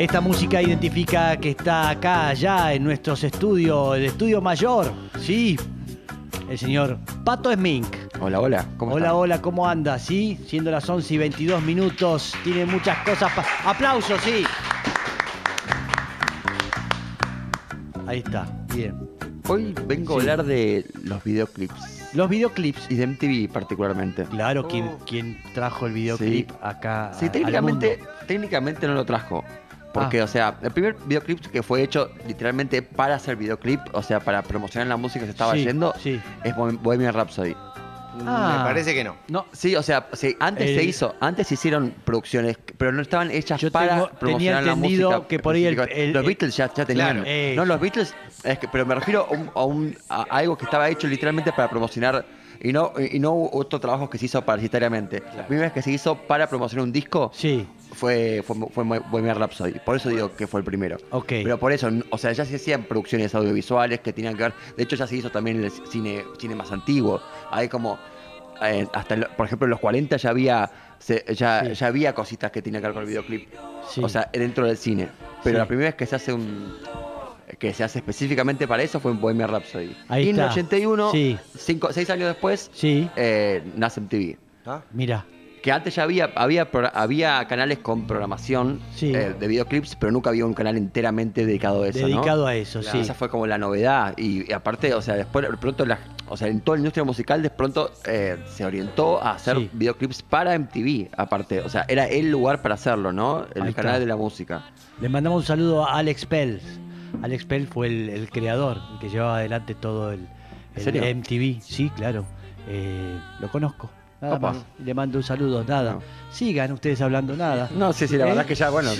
Esta música identifica que está acá, allá, en nuestros estudios, el estudio mayor, sí, el señor Pato Smink. Hola, hola. ¿Cómo hola, hola, ¿cómo anda? Sí, siendo las 11 y 22 minutos, tiene muchas cosas. ¡Aplausos, sí! Ahí está, bien. Hoy vengo Sí. a hablar de los videoclips Los videoclips. y de MTV particularmente. Claro, ¿quién, quién trajo el videoclip Sí. acá? Sí, a- técnicamente, al mundo? técnicamente no lo trajo. Porque, Ah. o sea, el primer videoclip que fue hecho literalmente para hacer videoclip, o sea, para promocionar la música que se estaba Sí, yendo, sí. es Bohem- Bohemian Rhapsody. Ah. Me parece que no. No, Sí, o sea, sí, antes El- se hizo, antes se hicieron producciones, pero no estaban hechas Yo para tengo- tenía promocionar la entendido música. que por ahí el- los Beatles ya, ya tenían. Claro, eso. no, los Beatles, es que, pero me refiero a, un- a un- a algo que estaba hecho literalmente para promocionar y no y no otro trabajo que se hizo publicitariamente. La primera vez que se hizo para promocionar un disco sí. Fue, fue, fue Bohemian Rhapsody. Por eso digo que fue el primero. Ok. Pero por eso, o sea, ya se hacían producciones audiovisuales que tenían que ver. De hecho, ya se hizo también en el cine, cine más antiguo. Hay como. eh, hasta, el- por ejemplo, en los 40 ya había. se- ya, Sí. ya había cositas que tenían que ver con el videoclip. Sí. O sea, dentro del cine. Pero Sí. la primera vez que se hace un. que se hace específicamente para eso fue en Bohemian Rhapsody. Ahí y en el está. 81, Sí. cinco, seis años después, Sí, eh, nace MTV. ¿Ah? mira. Que antes ya había, había, había canales con programación Sí. eh, de videoclips, pero nunca había un canal enteramente dedicado a eso. ¿no? Dedicado a eso, Claro. sí. Esa fue como la novedad. Y, y aparte, o sea, después de pronto la, o sea, en toda la industria musical de pronto eh, se orientó a hacer Sí. videoclips para MTV, aparte. O sea, era el lugar para hacerlo, ¿no? El Ahí canal está. de la música. Le mandamos un saludo a Alex Pels. Alex Pels fue el, el creador, el que llevaba adelante todo el. MTV. Sí, claro. Eh, lo conozco. Nada Opa. más. Le mando un saludo, nada. No. Sigan ustedes hablando nada. No, sí, sí, la ¿Eh? verdad que ya, bueno.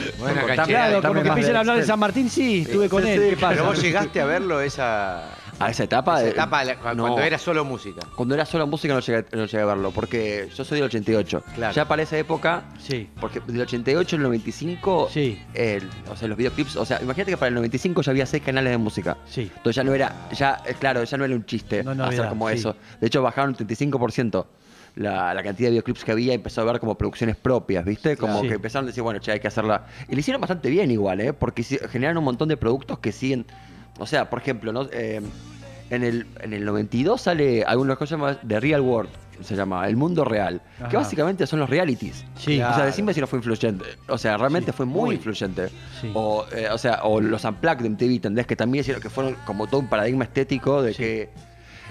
Claro, como que de a hablar de. San Martín, sí, estuve con sí, él. sí. ¿Qué pasa? Pero vos llegaste a verlo esa, A esa etapa. esa etapa no. cuando era solo música. Cuando era solo música no llegué, no llegué a verlo, porque yo soy del 88. Claro. Ya para esa época, Sí, porque del 88 al 95, Sí. el- o sea, los videoclips, o sea, imagínate que para el 95 ya había seis canales de música. sí. Entonces ya no era, ya, eh, claro, ya no era un chiste No, no, hacer como sí. eso. De hecho, bajaron un 35% la, la cantidad de videoclips que había empezó a ver como producciones propias, ¿viste? Como. Sí. que empezaron a decir, bueno, che, hay que hacerla. Y le hicieron bastante bien igual, ¿eh? Porque generaron un montón de productos que siguen. O sea, por ejemplo, ¿no? Eh, en, el, en el 92 sale alguna cosa más de Real World, se llama El Mundo Real, Ajá. que básicamente son los realities. Sí. O sea, decime si no fue influyente. O sea, realmente Sí, fue muy, muy. influyente. Sí. O, eh, o sea, o los Unplugged de MTV, ¿entendés? Que también hicieron que fueron como todo un paradigma estético de que.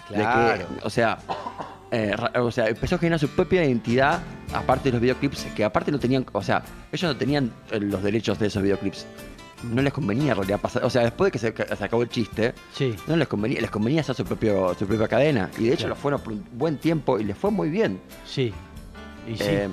de Claro. que, o sea. Eh, o sea, empezó a generar su propia identidad, aparte de los videoclips, que aparte no tenían, o sea, ellos no tenían eh, los derechos de esos videoclips. No les convenía en realidad pasar, o sea, después de que se, que se acabó el chiste, Sí. no les convenía, les convenía hacer su propio, su propia cadena. Y de hecho Claro. lo fueron por un buen tiempo y les fue muy bien. Sí. Y sí. Eh,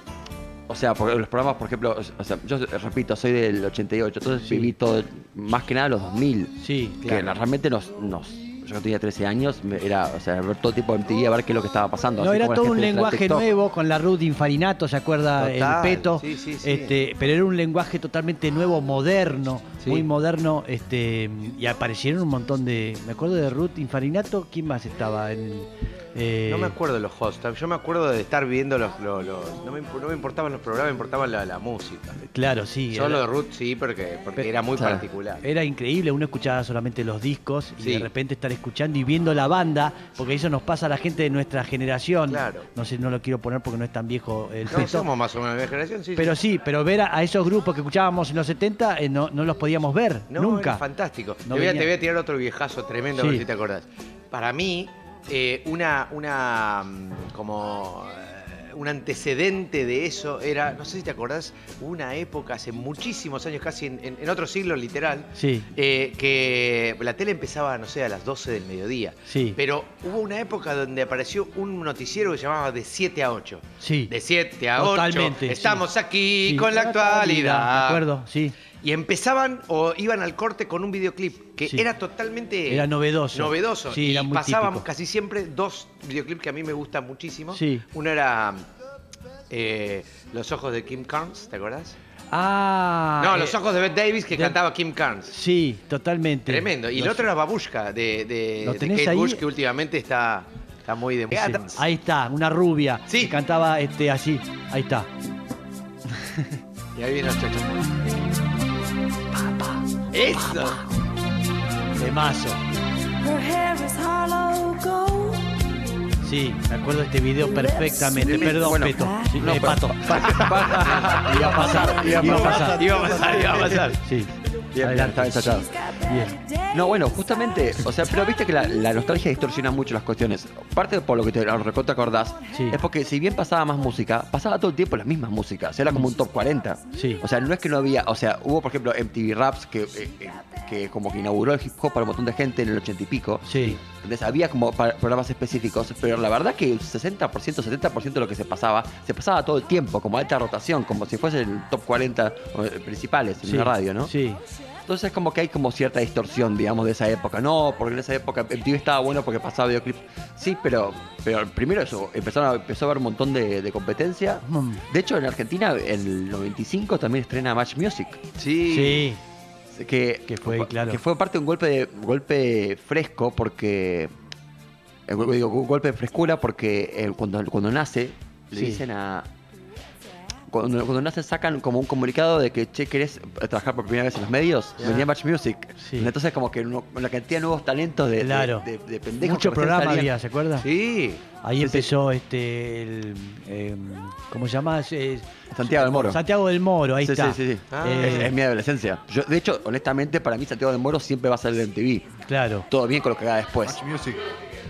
o sea, porque los programas, por ejemplo, o sea, yo repito, soy del 88, entonces Sí. viví todo, más que nada los 2000. sí, Que claro. la- realmente nos, nos. Yo tenía 13 años, era, o sea, ver todo tipo de MTV, a ver qué es lo que estaba pasando. No, así era todo un lenguaje nuevo con la Ruth Infarinato, ¿se acuerda? Total, el peto. sí, sí, sí. Este, pero era un lenguaje totalmente nuevo, moderno, muy moderno, este, y aparecieron un montón de. Me acuerdo de Ruth Infarinato, ¿quién más estaba? En, eh, No me acuerdo de los hosts. Yo me acuerdo de estar viendo los. los- los- no, me, no me importaban los programas, me importaba la, la música. Claro, sí. Solo era, de Ruth sí, porque, porque Pero- era muy Claro. particular. era increíble, uno escuchaba solamente los discos y Sí. de repente estar escuchando y viendo la banda, porque eso nos pasa a la gente de nuestra generación. Claro. No sé, no lo quiero poner porque no es tan viejo el No, peto. somos más o menos de la generación, sí. Pero sí. sí, pero ver a, a esos grupos que escuchábamos en los 70 eh, no, no los podíamos ver, No, nunca. era fantástico. No te, voy a, te voy a tirar otro viejazo tremendo, a ver si te acordás. Para mí, eh, una, una mm, como eh, un antecedente de eso era, no sé si te acordás, una época hace muchísimos años, casi en, en- en otro siglo literal, Sí, eh, que la tele empezaba, no sé, a las 12 del mediodía. sí, Pero hubo una época donde apareció un noticiero que se llamaba De 7 a 8. sí. De 7 a 8. Totalmente, Estamos sí. aquí con la actualidad. Me acuerdo, sí. Y empezaban o iban al corte con un videoclip que Sí. era totalmente Era novedoso. novedoso. Sí, y típico. casi siempre dos videoclips que a mí me gustan muchísimo. Sí. Uno era eh, Los ojos de Kim Carnes, ¿te acordás? Ah. no, eh, Los ojos de Beth Davis que de- cantaba Kim Carnes. Sí, totalmente. Tremendo. Y el Los- otro era Babushka de, de, ¿Lo de tenés Kate ahí? Bush, que últimamente está, está muy de Sí, Ahí está, una rubia. Sí. Que cantaba este, así. Ahí está. Y ahí viene el chocho. Eso. De mazo. Her hair is hollow gold. Sí, me acuerdo de este video perfectamente. Perdón, Bueno, Peto. Sí, no, eh, pero- Pato. Iba a pasar, iba a pasar. Iba a pasar, iba a pasar. Sí. Bien, bien, está ensayado. Bien. No, bueno, justamente, o sea, pero viste que la, la nostalgia distorsiona mucho las cuestiones. Parte por lo que te recontra acordás, Sí. es porque si bien pasaba más música, pasaba todo el tiempo las mismas músicas. Era como un top 40. Sí. O sea, no es que no había, o sea, hubo por ejemplo MTV Raps que, eh, eh, que como que inauguró el hip hop para un montón de gente en el 80 y pico. Sí. Entonces había como programas específicos, pero la verdad que el 60%, 70% de lo que se pasaba, se pasaba todo el tiempo, como alta rotación, como si fuese el top 40 eh, principales en Sí. la radio, ¿no? Sí. Entonces como que hay como cierta distorsión, digamos, de esa época. No, porque en esa época MTV estaba bueno porque pasaba videoclips. Sí, pero, pero primero eso, empezaron a, empezó a haber un montón de, de competencia. Mm. De hecho, en Argentina, en el 95 también estrena Match Music. Sí. Sí. Que, Que fue, claro. que fue parte de un golpe, de, golpe fresco porque... eh, Digo, un golpe de frescura porque eh, cuando, cuando nace, le Sí. dicen a... Cuando, cuando nace sacan como un comunicado de que, che, ¿querés trabajar por primera vez en los medios? Ya. Venía Match Music. Sí. Entonces como que uno- con la cantidad de nuevos talentos de, Claro. de, de pendejos Mucho programa había, ¿se acuerda? Sí. Ahí Sí, empezó este el em, ¿cómo se llama? Eh, Santiago del Moro. Santiago del Moro, ahí Sí, está. sí, sí, sí. Ah. Eh, Es, es mi adolescencia. Yo, de hecho, honestamente, para mí Santiago del Moro siempre va a ser de MTV. Claro. Todo bien con lo que haga después. Match Music.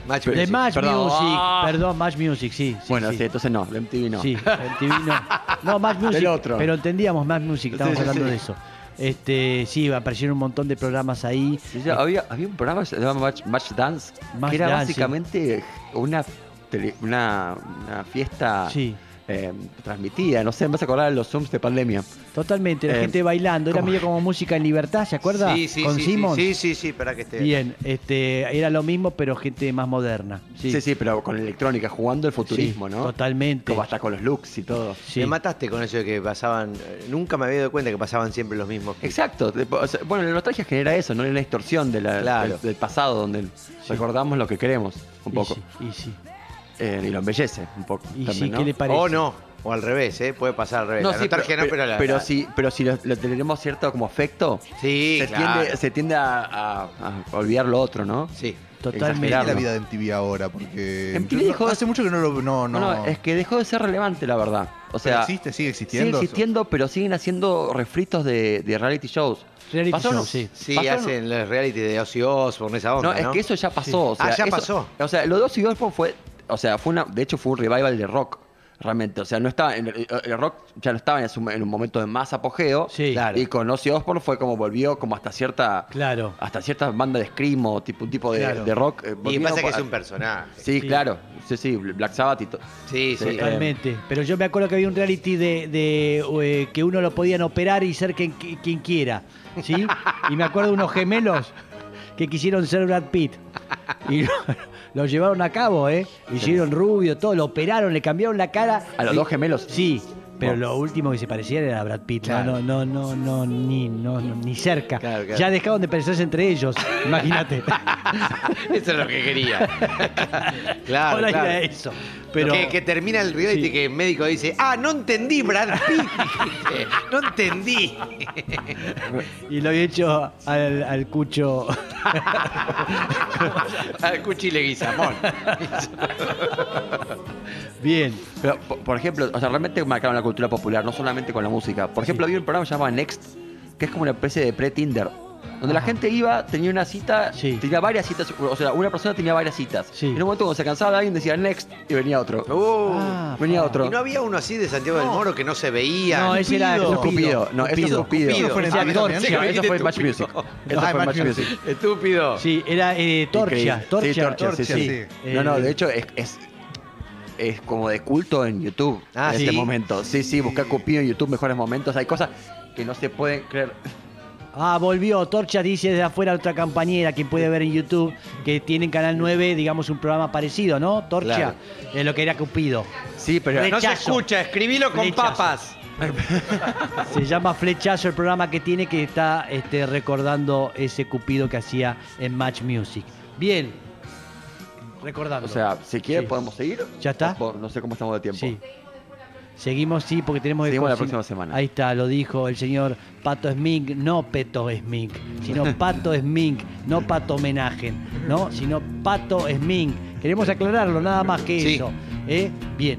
Match De Music. Match Perdón. Music, Ah. perdón, Match Music, sí. sí, bueno, sí. sí. entonces no, de MTV no. Sí, el TV no. No, Match Music. Del otro. Pero entendíamos Match Music, sí, hablando sí. de eso. Este, sí, aparecieron un montón de programas ahí. Sí, sí, había, había un programa que se llamaba Match, Match Dance, Match que era Dance, básicamente una, tele- una, una fiesta Sí, eh, transmitida. No sé, me vas a acordar de los Zooms de pandemia. totalmente, la Eh, gente bailando. Era ¿cómo? medio como música en libertad, ¿se acuerda? Sí, sí, Con sí, sí, Simmons. sí, sí, sí, para que esté. Bien, este, era lo mismo, pero gente más moderna. Sí, Sí, sí, pero con electrónica, jugando el futurismo, Sí, ¿no? Totalmente. Como hasta con los looks y todo. Sí. Me mataste con eso de que pasaban. eh, Nunca me había dado cuenta que pasaban siempre los mismos. Exacto. de- o sea, bueno, la nostalgia genera eso, no una distorsión de la- Claro. del, del pasado, donde recordamos lo que queremos un Y poco. sí, Y sí. Eh, y lo embellece un poco. Y también, sí, ¿no? ¿qué le parece? O no, o al revés, ¿eh? Puede pasar al revés. No, La sí, pero, no, pero la- pero la- si, pero si lo, lo tenemos cierto como afecto, Sí, se, claro. tiende, se tiende a, a- a olvidar lo otro, ¿no? Sí. Totalmente. ¿Qué es la vida de MTV ahora? Porque MTV dejó de- hace mucho que no lo... No, no, es que dejó de ser relevante, la verdad. O Pero sea, existe, sigue sigue existiendo. existiendo, pero siguen haciendo refritos de, de reality shows. Reality Pasaron- show, sí. Sí, hacen los reality de Ozzy Osbourne, esa onda, No, ¿no? es que eso ya pasó. O Ah, sea, ya eso- pasó. O sea, lo de Ozzy Osbourne fue, o sea, fue una, de hecho fue un revival de rock. Realmente, o sea, no estaba en el, el rock ya no estaba en, su- en un momento de más apogeo. Sí. Claro. Y con Ozzy Osbourne fue como volvió como hasta cierta Claro. hasta cierta banda de screamo, tipo un tipo de, Claro. de rock. eh, Y pasa que es un personaje. Sí, Sí. claro. Sí, sí, Black Sabbath y todo. Sí, sí. Totalmente. Pero yo me acuerdo que había un reality de, de, eh, que uno lo podían operar y ser quien, quien quiera. ¿Sí? Y me acuerdo de unos gemelos que quisieron ser Brad Pitt. Y lo, lo llevaron a cabo, ¿eh? Hicieron rubio, todo, lo operaron, le cambiaron la cara. ¿A los dos gemelos? Sí. Pero Oh. lo último que se parecían era Brad Pitt. Claro. No, no, no, no, no, ni, no, no, ni cerca. Claro, claro. Ya dejaron de parecerse entre ellos. Imagínate. Eso es lo que quería. claro, Ahora claro. era eso. Pero, que, que termina el reality Sí. que el médico dice, ah, no entendí, Brad Pitt. No entendí. Y lo había hecho al, al cucho. Al cuchile guisamón. Bien. Pero, por, por ejemplo, o sea, realmente marcaron la cultura popular, no solamente con la música. Por ejemplo, había un programa llamado Next, que es como una especie de pre-Tinder. Donde la gente iba, tenía una cita, Sí. tenía varias citas, o sea, una persona tenía varias citas. Sí. En un momento cuando se cansaba de alguien decía next y venía otro. Uh. Ah, venía otro. ¿Y no había uno así de Santiago del Moro que no se veía? No, ese era Cupido. Cupido. No, eso es Cupido. Cupido fue No, eso dijiste fue Match estúpido. Music. Eso ah, fue Match Music. Estúpido. Sí, era eh, Torcha. Torcha. Sí, Torcha, sí, sí. No, no, Eh, de hecho es, es, es como de culto en YouTube Ah, en ¿sí? este momento. Sí, sí, buscar Cupido en YouTube, mejores momentos. Hay cosas que no se pueden creer. Ah, volvió. Torcha dice desde afuera otra compañera que puede ver en YouTube que tiene en Canal 9, digamos, un programa parecido, ¿no? Torcha. Claro. Es lo que era Cupido. Sí, pero. No se escucha, escribilo con Flechazo. papas. Se llama Flechazo el programa que tiene que está este, recordando ese Cupido que hacía en Match Music. Bien. Recordando. O sea, si quiere Sí. podemos seguir. ¿Ya está? No sé cómo estamos de tiempo. Sí. Seguimos, sí, porque tenemos que Seguimos la próxima semana. Ahí está, lo dijo el señor Pato Smink, no Peto Smink, sino Pato Smink, no Pato Homenaje, ¿no? Sino Pato Smink. Queremos aclararlo, nada más que Sí. eso. ¿eh? Bien,